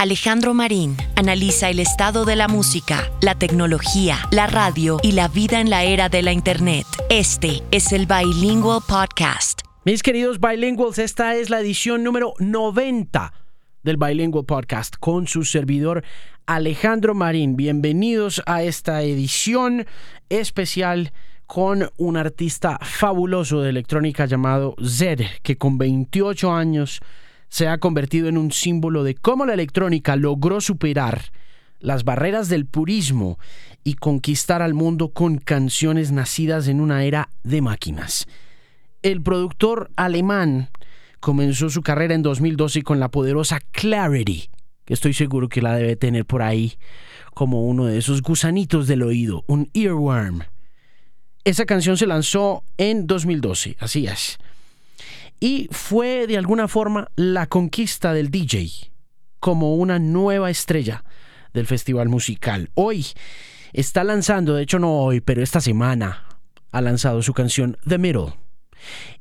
Alejandro Marín analiza el estado de la música, la tecnología, la radio y la vida en la era de la Internet. Este es el Bilingual Podcast. Mis queridos bilinguals, esta es la edición número 90 del Bilingual Podcast con su servidor Alejandro Marín. Bienvenidos a esta edición especial con un artista fabuloso de electrónica llamado Zed, que con 28 años se ha convertido en un símbolo de cómo la electrónica logró superar las barreras del purismo y conquistar al mundo con canciones nacidas en una era de máquinas. El productor alemán comenzó su carrera en 2012 con la poderosa Clarity, que estoy seguro que la debe tener por ahí como uno de esos gusanitos del oído, un earworm. Esa canción se lanzó en 2012, así es y fue de alguna forma la conquista del DJ como una nueva estrella del festival musical. Hoy está lanzando, de hecho no hoy, pero esta semana ha lanzado su canción The Middle.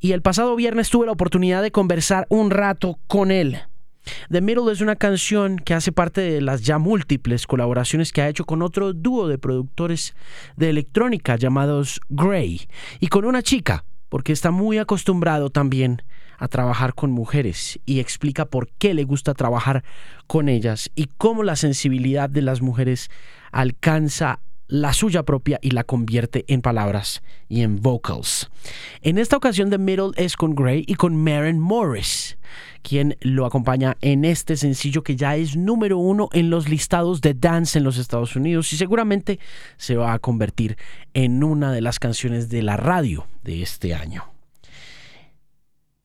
Y el pasado viernes tuve la oportunidad de conversar un rato con él. The Middle es una canción que hace parte de las ya múltiples colaboraciones que ha hecho con otro dúo de productores de electrónica llamados Grey y con una chica porque está muy acostumbrado también a trabajar con mujeres y explica por qué le gusta trabajar con ellas y cómo la sensibilidad de las mujeres alcanza la suya propia y la convierte en palabras y en vocals. En esta ocasión The Middle es con Gray y con Maren Morris, quien lo acompaña en este sencillo que ya es número uno en los listados de dance en los Estados Unidos y seguramente se va a convertir en una de las canciones de la radio de este año.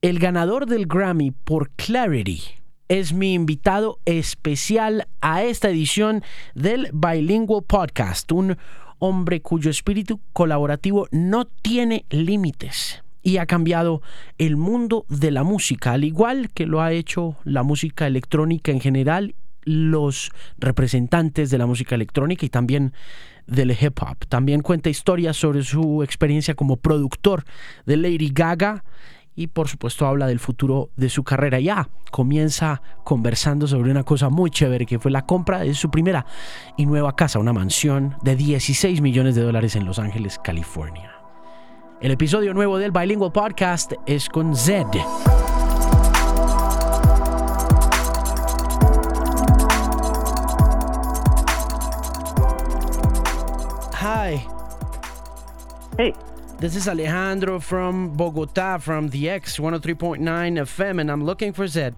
El ganador del Grammy por Clarity es mi invitado especial a esta edición del Bilingual Podcast, un hombre cuyo espíritu colaborativo no tiene límites y ha cambiado el mundo de la música, al igual que lo ha hecho la música electrónica en general, los representantes de la música electrónica y también del hip hop. También cuenta historias sobre su experiencia como productor de Lady Gaga y por supuesto habla del futuro de su carrera. Ya comienza conversando sobre una cosa muy chévere que fue la compra de su primera y nueva casa, una mansión de 16 millones de dólares en Los Ángeles, California. El episodio nuevo del Bilingual Podcast es con Zed. Hi. Hey. This is Alejandro from Bogota from the X 103.9 FM, and I'm looking for Zedd.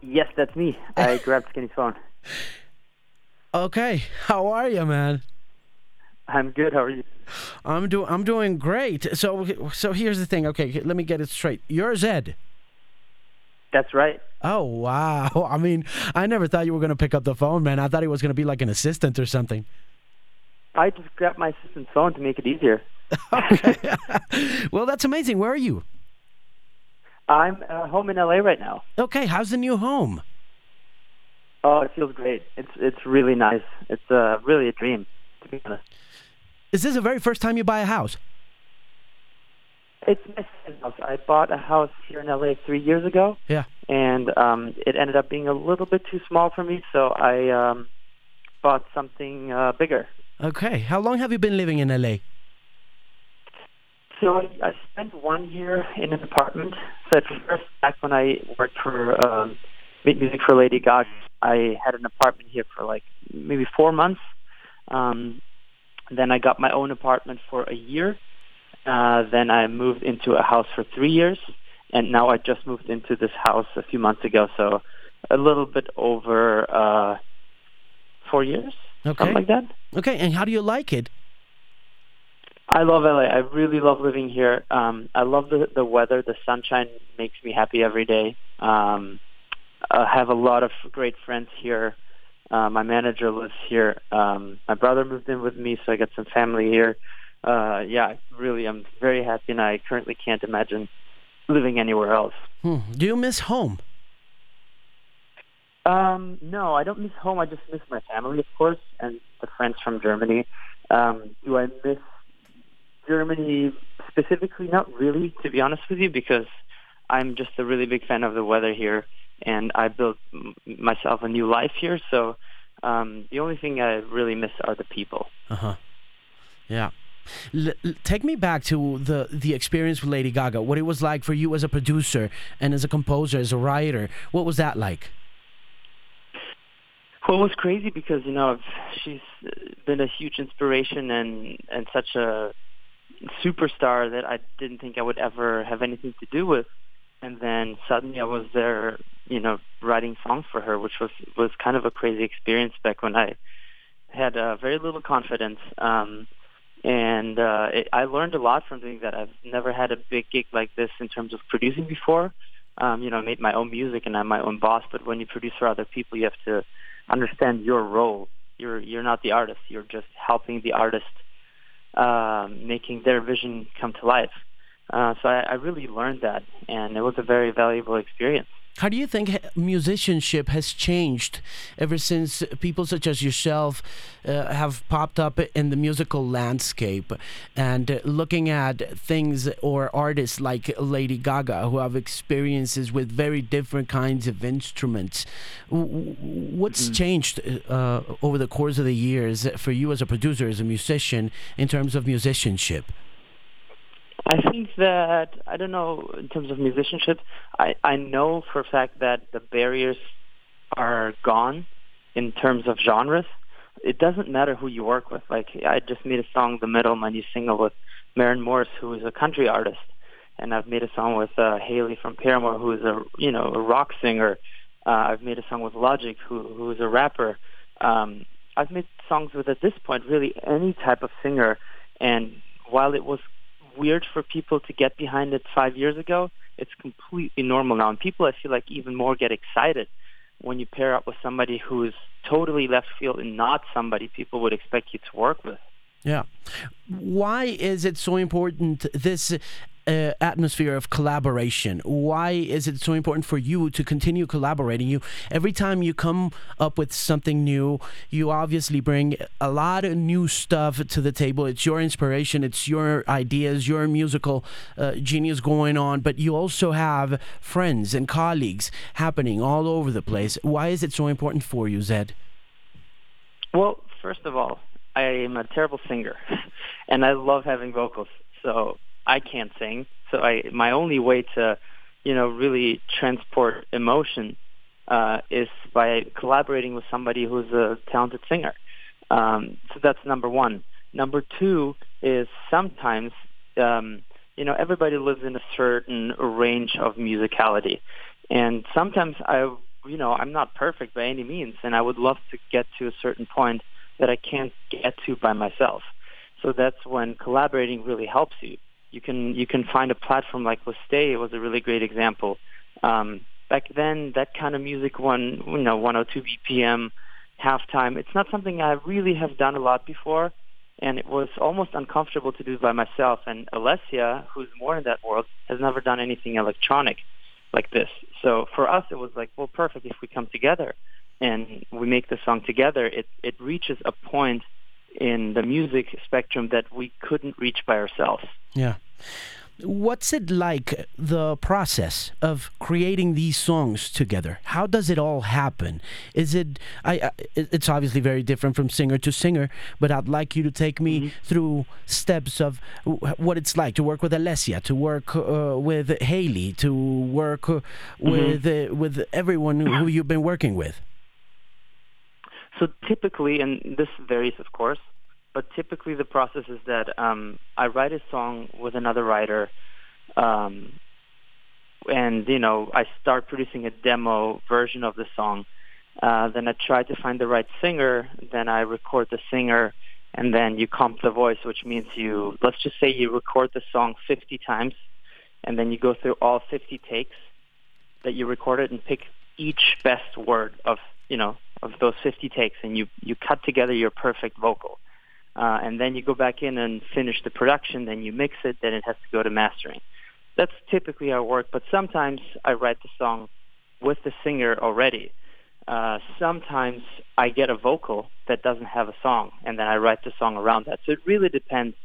Yes, that's me. I grabbed Skinny's phone. Okay, how are you, man? I'm good. How are you? I'm doing. I'm doing great. So, so here's the thing. Okay, let me get it straight. You're Zedd. That's right. Oh wow! I mean, I never thought you were gonna pick up the phone, man. I thought he was gonna be like an assistant or something. I just grabbed my assistant's phone to make it easier. okay. well, that's amazing. Where are you? I'm uh, home in LA right now. Okay, how's the new home? Oh, it feels great. It's it's really nice. It's uh, really a dream, to be honest. Is this the very first time you buy a house? It's my second house. I bought a house here in LA three years ago. Yeah. And um, it ended up being a little bit too small for me, so I um, bought something uh, bigger. Okay. How long have you been living in LA? So I, I spent one year in an apartment. So at first, back when I worked for um, music for Lady Gaga, I had an apartment here for like maybe four months. Um, then I got my own apartment for a year. Uh, then I moved into a house for three years, and now I just moved into this house a few months ago. So a little bit over uh, four years, Okay. something like that. Okay, and how do you like it? I love LA. I really love living here. Um, I love the the weather. The sunshine makes me happy every day. Um, I have a lot of great friends here. Uh, my manager lives here. Um, my brother moved in with me, so I got some family here. Uh, yeah, really, I'm very happy, and I currently can't imagine living anywhere else. Hmm. Do you miss home? Um, no, I don't miss home. I just miss my family, of course, and the friends from Germany. Um, do I miss Germany specifically? Not really, to be honest with you, because I'm just a really big fan of the weather here, and I built m- myself a new life here. So um, the only thing I really miss are the people. Uh huh. Yeah. L- l- take me back to the the experience with Lady Gaga. What it was like for you as a producer and as a composer, as a writer. What was that like? Well, it was crazy because you know she's been a huge inspiration and and such a superstar that I didn't think I would ever have anything to do with. And then suddenly I was there, you know, writing songs for her, which was was kind of a crazy experience back when I had uh, very little confidence. Um, and uh, it, I learned a lot from doing that. I've never had a big gig like this in terms of producing before. Um, you know, I made my own music and I'm my own boss. But when you produce for other people, you have to understand your role. You're you're not the artist. You're just helping the artist uh, making their vision come to life. Uh, so I, I really learned that, and it was a very valuable experience. How do you think musicianship has changed ever since people such as yourself uh, have popped up in the musical landscape and uh, looking at things or artists like Lady Gaga who have experiences with very different kinds of instruments? What's mm-hmm. changed uh, over the course of the years for you as a producer, as a musician, in terms of musicianship? I think that I don't know in terms of musicianship. I I know for a fact that the barriers are gone in terms of genres. It doesn't matter who you work with. Like I just made a song, "The Middle," my new single with Maren Morris, who is a country artist, and I've made a song with uh, Hayley from Paramore, who is a you know a rock singer. Uh, I've made a song with Logic, who who is a rapper. Um, I've made songs with at this point really any type of singer, and while it was weird for people to get behind it five years ago, it's completely normal now. And people, I feel like, even more get excited when you pair up with somebody who's totally left field and not somebody people would expect you to work with. Yeah. Why is it so important this uh, atmosphere of collaboration? Why is it so important for you to continue collaborating? You every time you come up with something new, you obviously bring a lot of new stuff to the table. It's your inspiration, it's your ideas, your musical uh, genius going on, but you also have friends and colleagues happening all over the place. Why is it so important for you, Zedd? Well, first of all, I am a terrible singer, and I love having vocals. So I can't sing, so I my only way to, you know, really transport emotion uh, is by collaborating with somebody who's a talented singer. Um, so that's number one. Number two is sometimes, um, you know, everybody lives in a certain range of musicality, and sometimes I, you know, I'm not perfect by any means, and I would love to get to a certain point that I can't get to by myself. So that's when collaborating really helps you you can you can find a platform like Stay. It was a really great example. Um, back then, that kind of music, one you know, 102 BPM, halftime. It's not something I really have done a lot before, and it was almost uncomfortable to do by myself. And Alessia, who's more in that world, has never done anything electronic like this. So for us, it was like, well, perfect if we come together and we make the song together. It it reaches a point in the music spectrum that we couldn't reach by ourselves. Yeah. What's it like, the process of creating these songs together? How does it all happen? Is it, I, it's obviously very different from singer to singer, but I'd like you to take me mm-hmm. through steps of what it's like to work with Alessia, to work uh, with Hayley, to work uh, mm-hmm. with, uh, with everyone who you've been working with. So typically, and this varies, of course, but typically the process is that um, I write a song with another writer, um, and you know I start producing a demo version of the song. Uh, then I try to find the right singer. Then I record the singer, and then you comp the voice, which means you let's just say you record the song 50 times, and then you go through all 50 takes that you recorded and pick each best word of you know of those 50 takes, and you you cut together your perfect vocal uh, and then you go back in and finish the production, then you mix it, then it has to go to mastering. That's typically our work, but sometimes I write the song with the singer already. Uh, sometimes I get a vocal that doesn't have a song, and then I write the song around that. So it really depends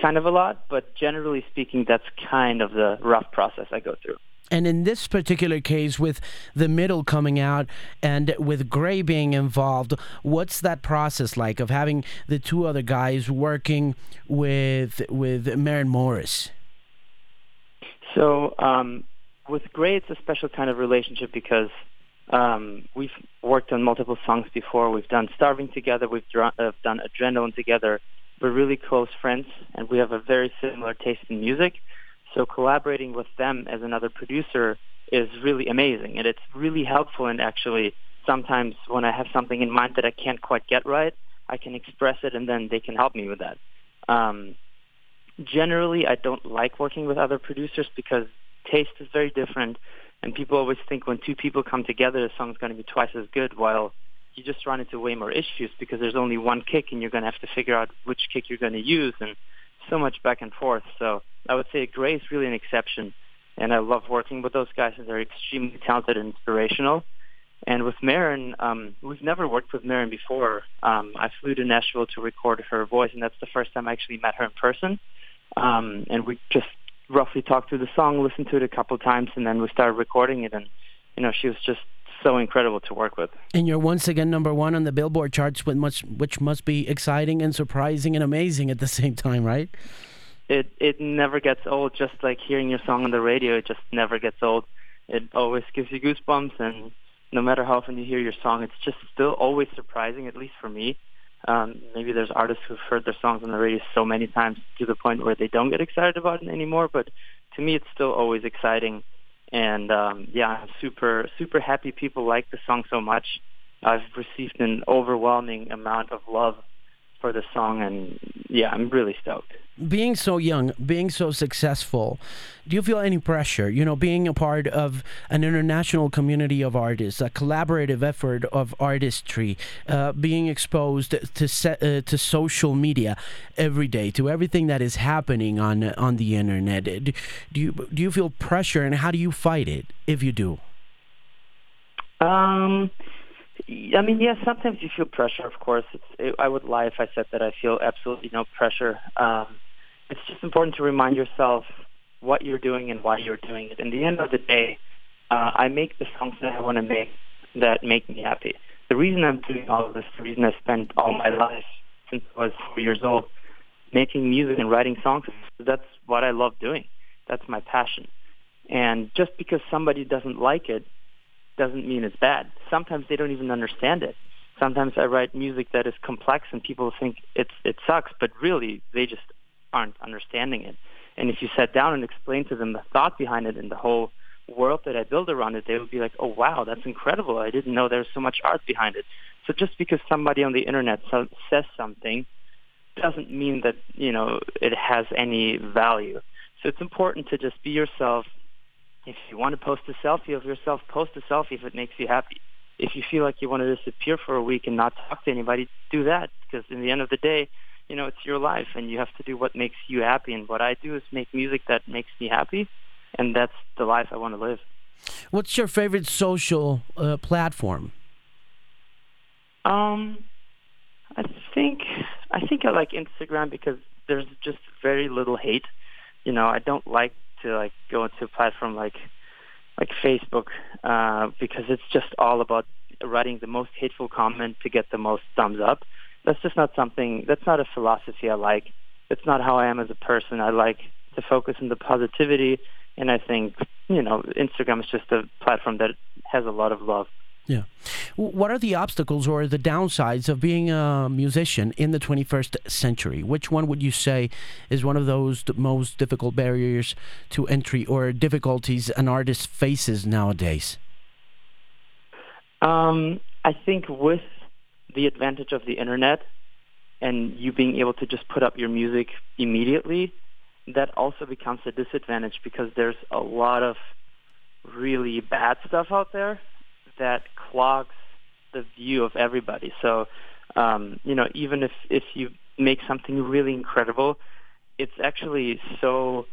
kind of a lot, but generally speaking, that's kind of the rough process I go through. And in this particular case, with the middle coming out and with Grey being involved, what's that process like of having the two other guys working with with Maren Morris? So um, with Grey, it's a special kind of relationship because um, we've worked on multiple songs before. We've done Starving together. We've dr- uh, done Adrenaline together. We're really close friends, and we have a very similar taste in music. So collaborating with them as another producer is really amazing, and it's really helpful. And actually, sometimes when I have something in mind that I can't quite get right, I can express it, and then they can help me with that. Um, generally, I don't like working with other producers because taste is very different, and people always think when two people come together, the song's going to be twice as good. While you just run into way more issues because there's only one kick, and you're going to have to figure out which kick you're going to use, and so much back and forth. So I would say Grey is really an exception, and I love working with those guys, they're extremely talented and inspirational. And with Maren, um, we've never worked with Maren before. Um, I flew to Nashville to record her voice, and that's the first time I actually met her in person. Um, and we just roughly talked through the song, listened to it a couple times, and then we started recording it. And you know, she was just so incredible to work with. And you're once again number one on the Billboard charts, with much, which must be exciting and surprising and amazing at the same time, right? It it never gets old. Just like hearing your song on the radio, it just never gets old. It always gives you goosebumps, and no matter how often you hear your song, it's just still always surprising. At least for me. Um, maybe there's artists who've heard their songs on the radio so many times to the point where they don't get excited about it anymore. But to me, it's still always exciting. And um, yeah, I'm super super happy people like the song so much. I've received an overwhelming amount of love for the song, and yeah, I'm really stoked. Being so young, being so successful, do you feel any pressure? You know, being a part of an international community of artists, a collaborative effort of artistry, uh, being exposed to se- uh, to social media every day, to everything that is happening on on the internet. Do, do you do you feel pressure, and how do you fight it if you do? Um I mean, yes, sometimes you feel pressure, of course. It's, it, I would lie if I said that I feel absolutely no pressure. Um, it's just important to remind yourself what you're doing and why you're doing it. In the end of the day, uh, I make the songs that I want to make that make me happy. The reason I'm doing all of this, the reason I spent all my life since I was four years old making music and writing songs, that's what I love doing. That's my passion. And just because somebody doesn't like it doesn't mean it's bad. Sometimes they don't even understand it. Sometimes I write music that is complex and people think it's it sucks, but really they just aren't understanding it. And if you sat down and explained to them the thought behind it and the whole world that I build around it, they would be like, "Oh wow, that's incredible! I didn't know there was so much art behind it." So just because somebody on the internet so, says something doesn't mean that you know it has any value. So it's important to just be yourself, if you want to post a selfie of yourself, post a selfie if it makes you happy. If you feel like you want to disappear for a week and not talk to anybody, do that. Because in the end of the day, you know, it's your life and you have to do what makes you happy. And what I do is make music that makes me happy. And that's the life I want to live. What's your favorite social uh, platform? Um, I think I think I like Instagram because there's just very little hate. You know, I don't like to like go into a platform like like Facebook uh, because it's just all about writing the most hateful comment to get the most thumbs up. That's just not something. That's not a philosophy I like. It's not how I am as a person. I like to focus on the positivity, and I think you know Instagram is just a platform that has a lot of love. Yeah. What are the obstacles or the downsides of being a musician in the 21st century? Which one would you say is one of those most difficult barriers to entry or difficulties an artist faces nowadays? Um, I think with the advantage of the internet and you being able to just put up your music immediately, that also becomes a disadvantage because there's a lot of really bad stuff out there that clogs the view of everybody. So, um, you know, even if if you make something really incredible, it's actually so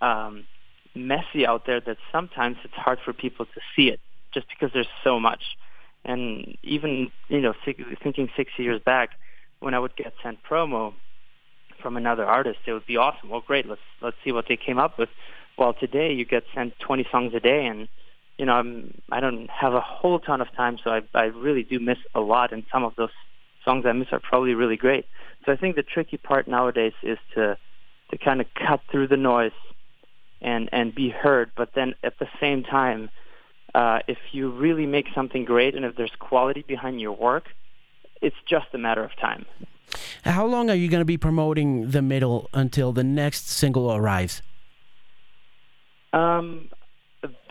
um, messy out there that sometimes it's hard for people to see it just because there's so much. And even you know, thinking six years back, when I would get sent promo from another artist, it would be awesome. Well, great, let's let's see what they came up with. Well, today you get sent 20 songs a day, and you know I'm I don't have a whole ton of time, so I I really do miss a lot, and some of those songs I miss are probably really great. So I think the tricky part nowadays is to to kind of cut through the noise and and be heard, but then at the same time, uh, if you really make something great and if there's quality behind your work, it's just a matter of time. How long are you going to be promoting the middle until the next single arrives? Um,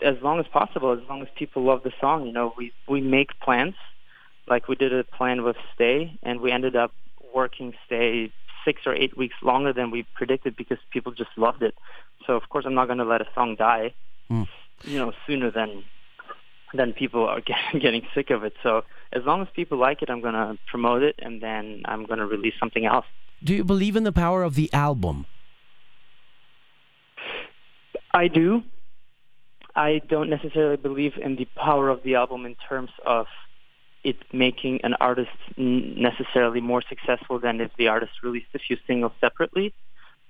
as long as possible, as long as people love the song. You know, we we make plans, like we did a plan with Stay, and we ended up working Stay six or eight weeks longer than we predicted because people just loved it. So of course, I'm not going to let a song die. Mm. You know, sooner than than people are getting, getting sick of it. So as long as people like it, I'm going to promote it, and then I'm going to release something else. Do you believe in the power of the album? I do. I don't necessarily believe in the power of the album in terms of it making an artist necessarily more successful than if the artist released a few singles separately.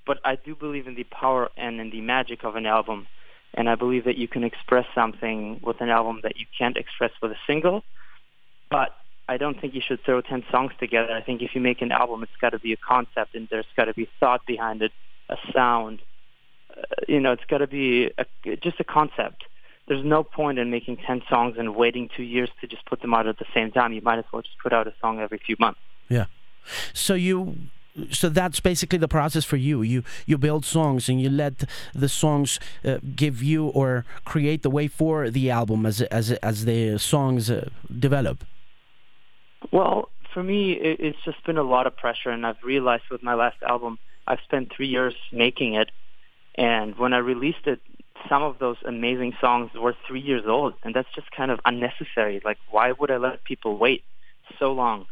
But I do believe in the power and in the magic of an album. And I believe that you can express something with an album that you can't express with a single. But I don't think you should throw 10 songs together. I think if you make an album, it's got to be a concept and there's got to be thought behind it, a sound. You know, it's got to be a, just a concept there's no point in making 10 songs and waiting two years to just put them out at the same time. You might as well just put out a song every few months. Yeah. So you so that's basically the process for you you you build songs and you let the songs uh, give you or create the way for the album as as as the songs uh, develop well for me it, it's just been a lot of pressure and i've realized with my last album i've spent 3 years making it and when i released it some of those amazing songs were three years old, and that's just kind of unnecessary. Like, why would I let people wait so long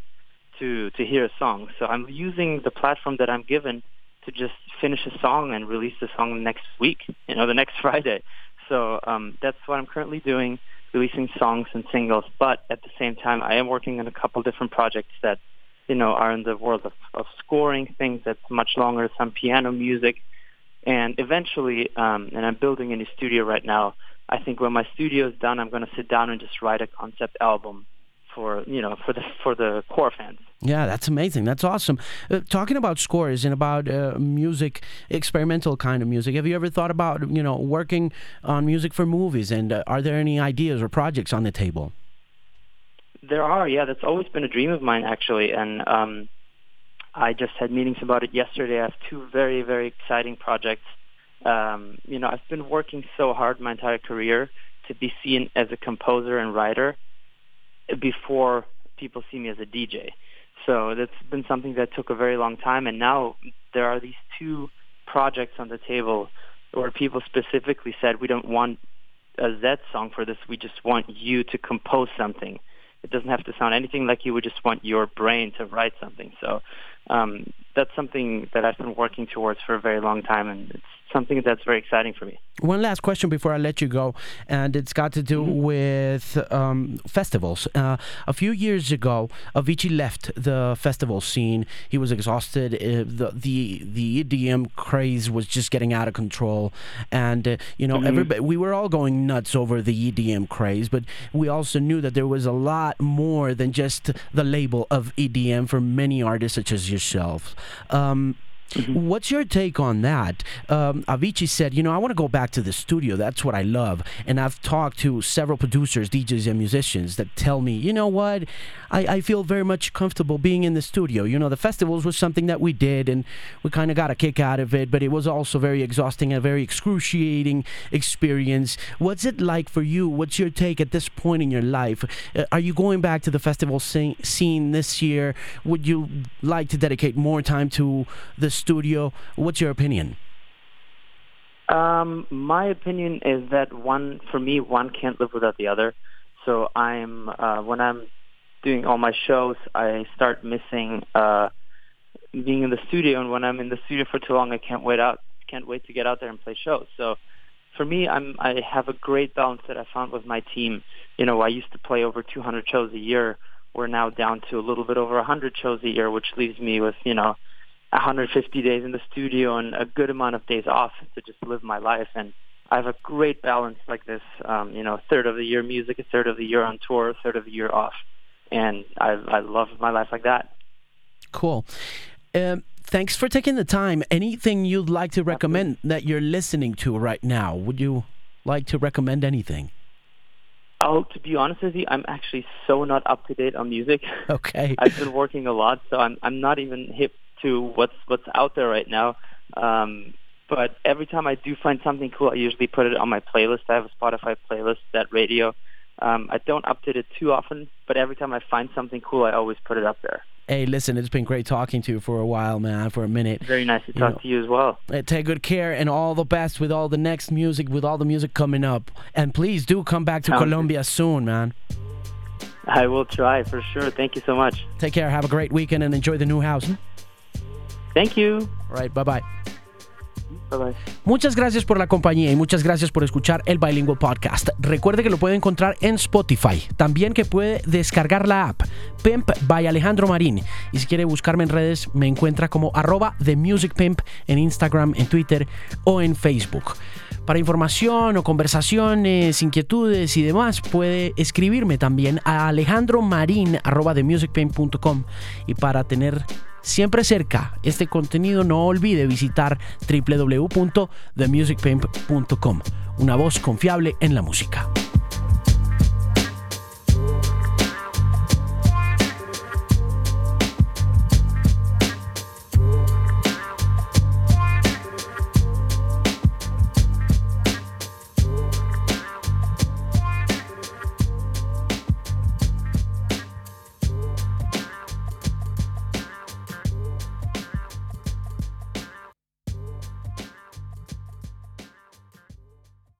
to to hear a song? So I'm using the platform that I'm given to just finish a song and release the song next week, you know, the next Friday. So um, that's what I'm currently doing, releasing songs and singles. But at the same time, I am working on a couple different projects that, you know, are in the world of, of scoring things that's much longer, some piano music, and eventually, um, and I'm building a new studio right now. I think when my studio is done, I'm going to sit down and just write a concept album for you know for the for the core fans. Yeah, that's amazing. That's awesome. Uh, talking about scores and about uh, music, experimental kind of music. Have you ever thought about you know working on music for movies? And uh, are there any ideas or projects on the table? There are. Yeah, that's always been a dream of mine actually, and um, I just had meetings about it yesterday. I have two very, very exciting projects. Um, you know, I've been working so hard my entire career to be seen as a composer and writer before people see me as a DJ. So that's been something that took a very long time. And now there are these two projects on the table where people specifically said, we don't want a a Zedd song for this. We just want you to compose something. It doesn't have to sound anything like you. We just want your brain to write something. So um, that's something that I've been working towards for a very long time, and it's something that's very exciting for me. One last question before I let you go, and it's got to do mm-hmm. with um, festivals. Uh, a few years ago, Avicii left the festival scene. He was exhausted. Uh, the the the EDM craze was just getting out of control, and uh, you know, mm-hmm. everybody we were all going nuts over the EDM craze, but we also knew that there was a lot more than just the label of EDM for many artists such as yourself. Um, Mm-hmm. What's your take on that? Um, Avicii said, you know, I want to go back to the studio. That's what I love. And I've talked to several producers, DJs, and musicians that tell me, you know what? I, I feel very much comfortable being in the studio. You know, the festivals was something that we did and we kind of got a kick out of it, but it was also very exhausting, and a very excruciating experience. What's it like for you? What's your take at this point in your life? Uh, are you going back to the festival scene this year? Would you like to dedicate more time to the studio. What's your opinion? Um, my opinion is that one, for me, one can't live without the other. So I'm uh, when I'm doing all my shows, I start missing uh, being in the studio, and when I'm in the studio for too long, I can't wait out, can't wait to get out there and play shows. So for me, I'm I have a great balance that I found with my team. You know, I used to play over 200 shows a year. We're now down to a little bit over 100 shows a year, which leaves me with you know 150 days in the studio and a good amount of days off to just live my life. And I have a great balance like this. Um, you know, a third of the year music, a third of the year on tour, a third of the year off, and I I love my life like that. Cool. Um, thanks for taking the time. Anything you'd like to recommend that you're listening to right now? Would you like to recommend anything? Oh, to be honest with you, I'm actually so not up to date on music. Okay. I've been working a lot, so I'm I'm not even hip to what's what's out there right now. Um, but every time I do find something cool, I usually put it on my playlist. I have a Spotify playlist, that radio. Um, I don't update it too often, but every time I find something cool, I always put it up there. Hey, listen, it's been great talking to you for a while, man, for a minute. Very nice to You talk know- to you as well. Uh, Take good care and all the best with all the next music, with all the music coming up. And please do come back to Sounds good. Colombia soon, man. I will try for sure. Thank you so much. Take care, have a great weekend, and enjoy the new house. Thank you. All right, bye bye. Bye bye. Muchas gracias por la compañía y muchas gracias por escuchar el Bilingual Podcast. Recuerde que lo puede encontrar en Spotify. También que puede descargar la app Pimp by Alejandro Marín. Y si quiere buscarme en redes, me encuentra como arroba The Music Pimp en Instagram, en Twitter o en Facebook. Para información o conversaciones, inquietudes y demás, puede escribirme también a alejandromarin arroba themusicpimp.com. Y para tener siempre cerca este contenido, no olvide visitar www.themusicpimp.com. Una voz confiable en la música.